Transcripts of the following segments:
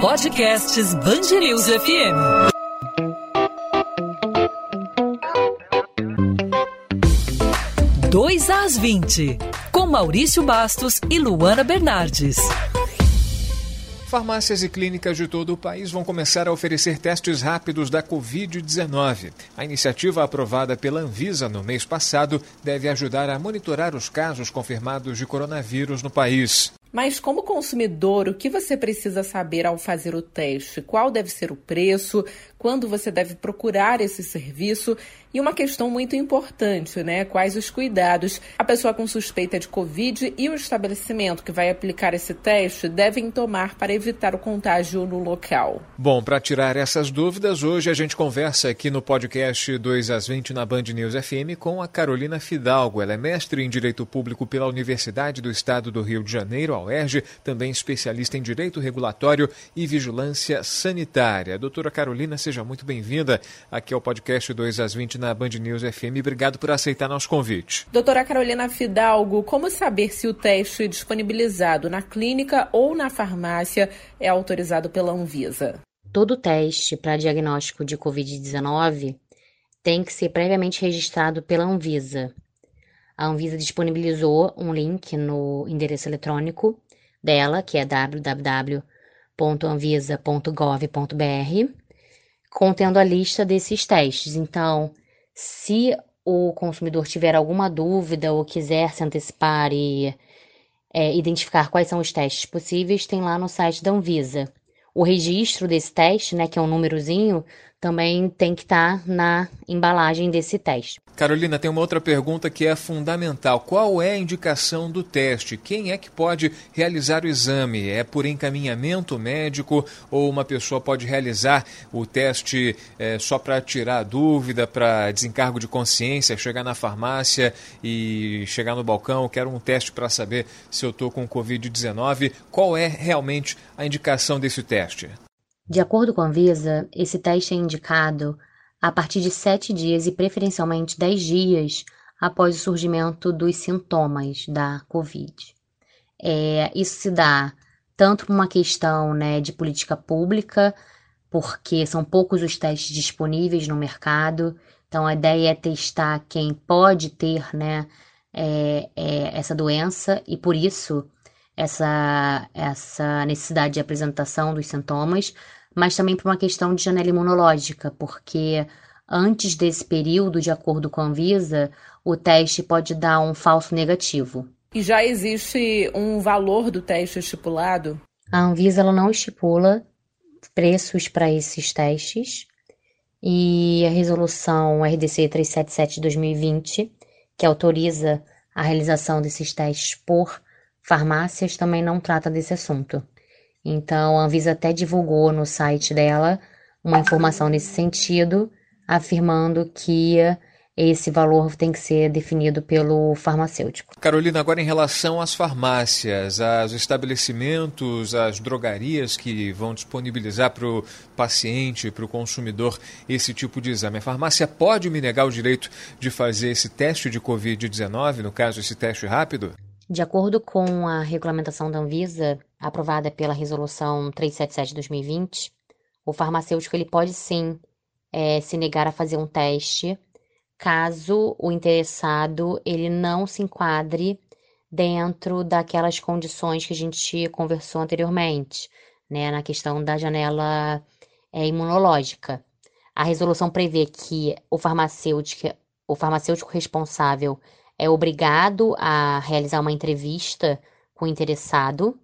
Podcasts Bangerils FM. Dois às 20, com Maurício Bastos e Luana Bernardes. Farmácias e clínicas de todo o país vão começar a oferecer testes rápidos da Covid-19. A iniciativa aprovada pela Anvisa no mês passado deve ajudar a monitorar os casos confirmados de coronavírus no país. Mas, como consumidor, o que você precisa saber ao fazer o teste? Qual deve ser o preço? Quando você deve procurar esse serviço? E uma questão muito importante, né? Quais os cuidados a pessoa com suspeita de Covid e o estabelecimento que vai aplicar esse teste devem tomar para evitar o contágio no local? Bom, para tirar essas dúvidas, hoje a gente conversa aqui no podcast 2 às 20 na Band News FM com a Carolina Fidalgo. Ela é mestre em Direito Público pela Universidade do Estado do Rio de Janeiro, a UERJ, também especialista em Direito Regulatório e Vigilância Sanitária. Doutora Carolina, seja muito bem-vinda aqui ao podcast 2 às 20 na Band News FM. Obrigado por aceitar nosso convite. Doutora Carolina Fidalgo, como saber se o teste disponibilizado na clínica ou na farmácia é autorizado pela Anvisa? Todo teste para diagnóstico de Covid-19 tem que ser previamente registrado pela Anvisa. A Anvisa disponibilizou um link no endereço eletrônico dela, que é www.anvisa.gov.br, contendo a lista desses testes. Então, se o consumidor tiver alguma dúvida ou quiser se antecipar e é, identificar quais são os testes possíveis, tem lá no site da Anvisa. O registro desse teste, né, que é um númerozinho, também tem que estar tá na embalagem desse teste. Carolina, tem uma outra pergunta que é fundamental. Qual é a indicação do teste? Quem é que pode realizar o exame? É por encaminhamento médico ou uma pessoa pode realizar o teste é, só para tirar dúvida, para desencargo de consciência, chegar na farmácia e chegar no balcão, quero um teste para saber se eu estou com Covid-19? Qual é realmente a indicação desse teste? De acordo com a Anvisa, esse teste é indicado a partir de sete dias e preferencialmente dez dias após o surgimento dos sintomas da Covid. É, isso se dá tanto por uma questão né, de política pública, porque são poucos os testes disponíveis no mercado, então a ideia é testar quem pode ter né, é, é, essa doença e por isso essa, essa necessidade de apresentação dos sintomas, mas também por uma questão de janela imunológica, porque antes desse período, de acordo com a Anvisa, o teste pode dar um falso negativo. E já existe um valor do teste estipulado? A Anvisa não estipula preços para esses testes e a resolução RDC 377 de 2020, que autoriza a realização desses testes por farmácias, também não trata desse assunto. Então, a Anvisa até divulgou no site dela uma informação nesse sentido, afirmando que esse valor tem que ser definido pelo farmacêutico. Carolina, agora em relação às farmácias, aos estabelecimentos, às drogarias que vão disponibilizar para o paciente, para o consumidor, esse tipo de exame. A farmácia pode me negar o direito de fazer esse teste de Covid-19, no caso, esse teste rápido? De acordo com a regulamentação da Anvisa, aprovada pela Resolução 377 de 2020, o farmacêutico ele pode sim é, se negar a fazer um teste caso o interessado ele não se enquadre dentro daquelas condições que a gente conversou anteriormente, né, na questão da janela é, imunológica. A resolução prevê que o farmacêutico, o farmacêutico responsável é obrigado a realizar uma entrevista com o interessado,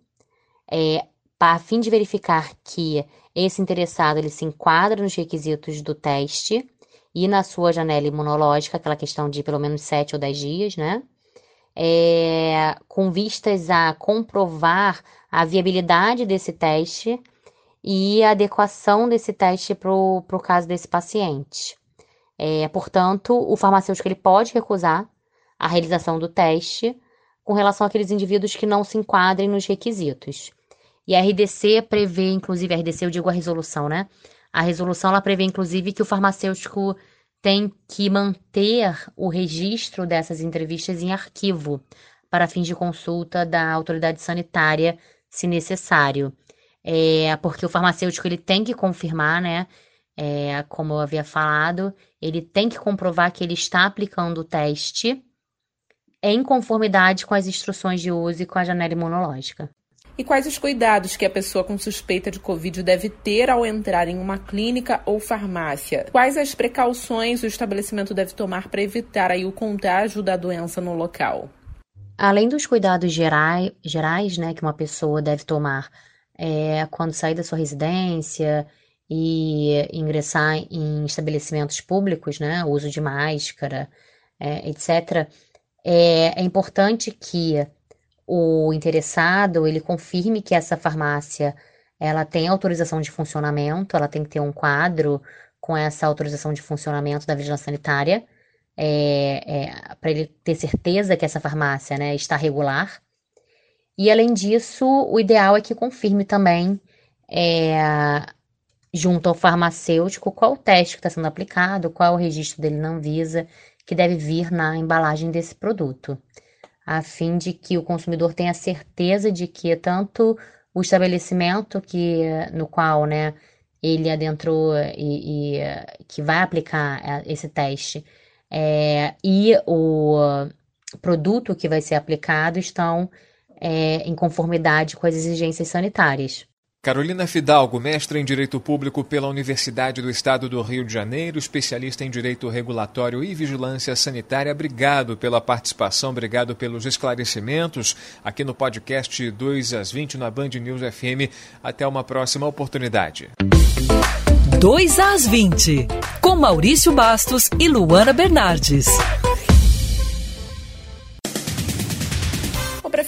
é, a fim de verificar que esse interessado ele se enquadra nos requisitos do teste e na sua janela imunológica, aquela questão de pelo menos 7 ou 10 dias, né? É, com vistas a comprovar a viabilidade desse teste e a adequação desse teste para o caso desse paciente. É, portanto, o farmacêutico ele pode recusar a realização do teste com relação àqueles indivíduos que não se enquadrem nos requisitos. E a RDC prevê, inclusive, a RDC eu digo a resolução, né? A resolução ela prevê, inclusive, que o farmacêutico tem que manter o registro dessas entrevistas em arquivo para fins de consulta da autoridade sanitária, se necessário. é, porque o farmacêutico ele tem que confirmar, né? É, como eu havia falado, ele tem que comprovar que ele está aplicando o teste em conformidade com as instruções de uso e com a janela imunológica. E quais os cuidados que a pessoa com suspeita de Covid deve ter ao entrar em uma clínica ou farmácia? Quais as precauções o estabelecimento deve tomar para evitar aí o contágio da doença no local? Além dos cuidados gerais, gerais né, que uma pessoa deve tomar é, quando sair da sua residência e ingressar em estabelecimentos públicos, né, uso de máscara, é, etc., é, é importante que o interessado ele confirme que essa farmácia ela tem autorização de funcionamento, ela tem que ter um quadro com essa autorização de funcionamento da vigilância sanitária, é, é, para ele ter certeza que essa farmácia né, está regular. E além disso, o ideal é que confirme também, é, junto ao farmacêutico, qual o teste que está sendo aplicado, qual o registro dele na Anvisa, que deve vir na embalagem desse produto a fim de que o consumidor tenha certeza de que tanto o estabelecimento que no qual né, ele adentrou e, e que vai aplicar é, esse teste é, e o produto que vai ser aplicado estão é, em conformidade com as exigências sanitárias. Carolina Fidalgo, mestra em Direito Público pela Universidade do Estado do Rio de Janeiro, especialista em Direito Regulatório e Vigilância Sanitária. Obrigado pela participação, obrigado pelos esclarecimentos aqui no podcast 2 às 20 na Band News FM. Até uma próxima oportunidade. 2 às 20, com Maurício Bastos e Luana Bernardes.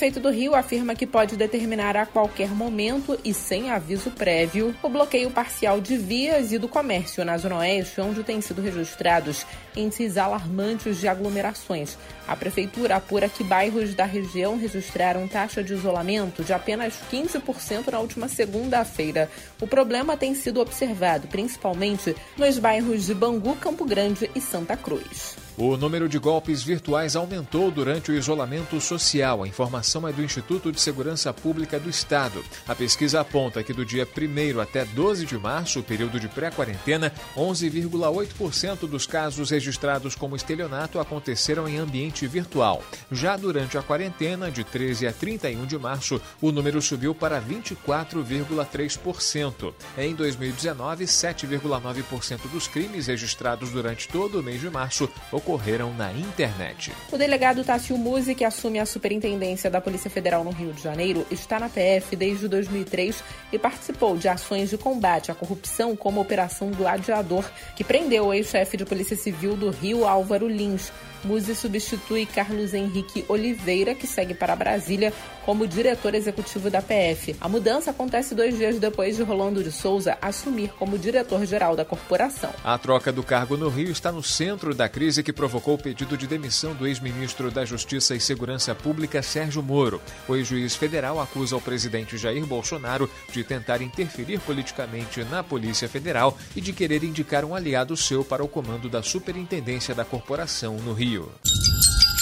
Prefeito do Rio afirma que pode determinar a qualquer momento e sem aviso prévio o bloqueio parcial de vias e do comércio na Zona Oeste, onde têm sido registrados índices alarmantes de aglomerações. A prefeitura apura que bairros da região registraram taxa de isolamento de apenas 15% na última segunda-feira. O problema tem sido observado principalmente nos bairros de Bangu, Campo Grande e Santa Cruz. O número de golpes virtuais aumentou durante o isolamento social. A informação é do Instituto de Segurança Pública do Estado. A pesquisa aponta que do dia 1 até 12 de março, período de pré-quarentena, 11,8% dos casos registrados como estelionato aconteceram em ambiente virtual. Já durante a quarentena, de 13 a 31 de março, o número subiu para 24,3%. Em 2019, 7,9% dos crimes registrados durante todo o mês de março ocorreram ocorreram na internet. O delegado Tássio Musi, que assume a superintendência da Polícia Federal no Rio de Janeiro, está na PF desde 2003 e participou de ações de combate à corrupção como a Operação Gladiador, que prendeu o ex-chefe de Polícia Civil do Rio, Álvaro Lins. Musi substitui Carlos Henrique Oliveira, que segue para Brasília como diretor executivo da PF. A mudança acontece dois dias depois de Rolando de Souza assumir como diretor-geral da corporação. A troca do cargo no Rio está no centro da crise que provocou o pedido de demissão do ex-ministro da Justiça e Segurança Pública, Sérgio Moro. O ex-juiz federal acusa o presidente Jair Bolsonaro de tentar interferir politicamente na Polícia Federal e de querer indicar um aliado seu para o comando da superintendência da corporação no Rio. Rio.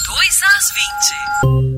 2 às 20.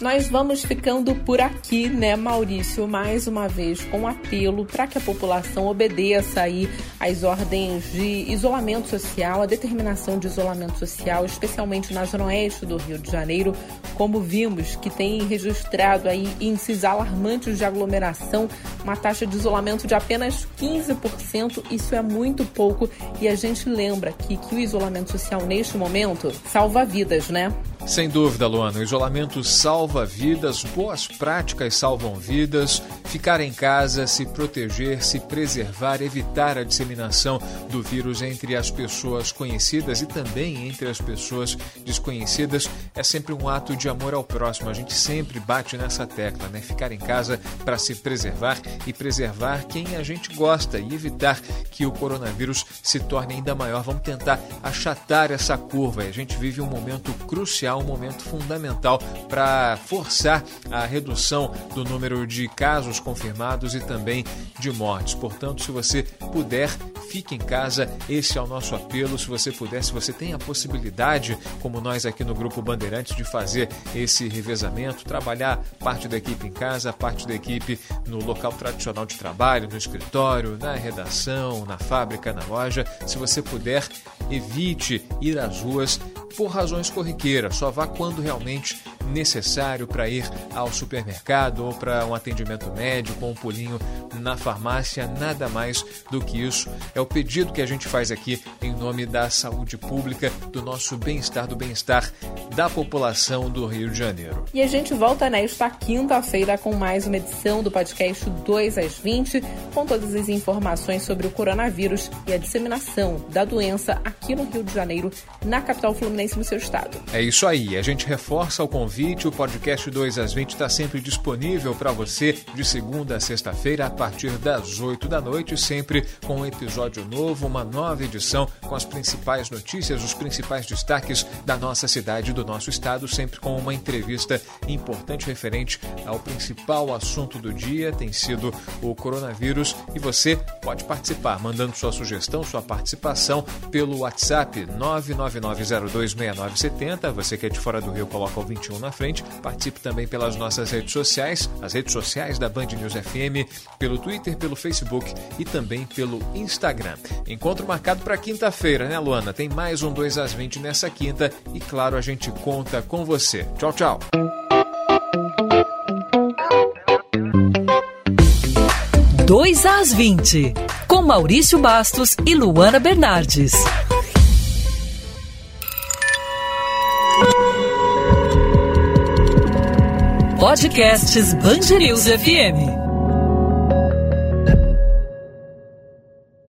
Nós vamos ficando por aqui, né, Maurício? Mais uma vez com apelo para que a população obedeça aí às ordens de isolamento social, a determinação de isolamento social, especialmente na zona oeste do Rio de Janeiro, como vimos que tem registrado aí índices alarmantes de aglomeração, uma taxa de isolamento de apenas 15%. Isso é muito pouco e a gente lembra aqui que o isolamento social neste momento salva vidas, né? Sem dúvida, Luana, o isolamento salva vidas, boas práticas salvam vidas. Ficar em casa, se proteger, se preservar, evitar a disseminação do vírus entre as pessoas conhecidas e também entre as pessoas desconhecidas é sempre um ato de amor ao próximo. A gente sempre bate nessa tecla, né? Ficar em casa para se preservar e preservar quem a gente gosta e evitar que o coronavírus se torne ainda maior. Vamos tentar achatar essa curva. A gente vive um momento crucial um momento fundamental para forçar a redução do número de casos confirmados e também de mortes. Portanto, se você puder, fique em casa. Esse é o nosso apelo. Se você puder, se você tem a possibilidade, como nós aqui no Grupo Bandeirantes, de fazer esse revezamento, trabalhar parte da equipe em casa, parte da equipe no local tradicional de trabalho, no escritório, na redação, na fábrica, na loja. Se você puder, evite ir às ruas por razões corriqueiras. Só vá quando realmente necessário para ir ao supermercado ou para um atendimento médico ou um pulinho na farmácia, nada mais do que isso. É o pedido que a gente faz aqui em nome da saúde pública, do nosso bem-estar, do bem-estar da população do Rio de Janeiro. E a gente volta nesta quinta-feira com mais uma edição do podcast 2 às 20, com todas as informações sobre o coronavírus e a disseminação da doença aqui no Rio de Janeiro, na capital fluminense, no seu estado. É isso aí, a gente reforça o convite convite. O podcast 2 às 20 está sempre disponível para você de segunda a sexta-feira, a partir das 8 da noite, sempre com um episódio novo, uma nova edição com as principais notícias, os principais destaques da nossa cidade, do nosso estado, sempre com uma entrevista importante referente ao principal assunto do dia, tem sido o coronavírus. E você pode participar, mandando sua sugestão, sua participação pelo WhatsApp 999026970. Você que é de fora do Rio, coloca o 21 na frente. Participe também pelas nossas redes sociais, as redes sociais da Band News FM, pelo Twitter, pelo Facebook e também pelo Instagram. Encontro marcado para quinta-feira, né, Luana? Tem mais um 2 às 20 nessa quinta e, claro, a gente conta com você. Tchau, tchau. Dois às 20, com Maurício Bastos e Luana Bernardes. Podcasts News FM.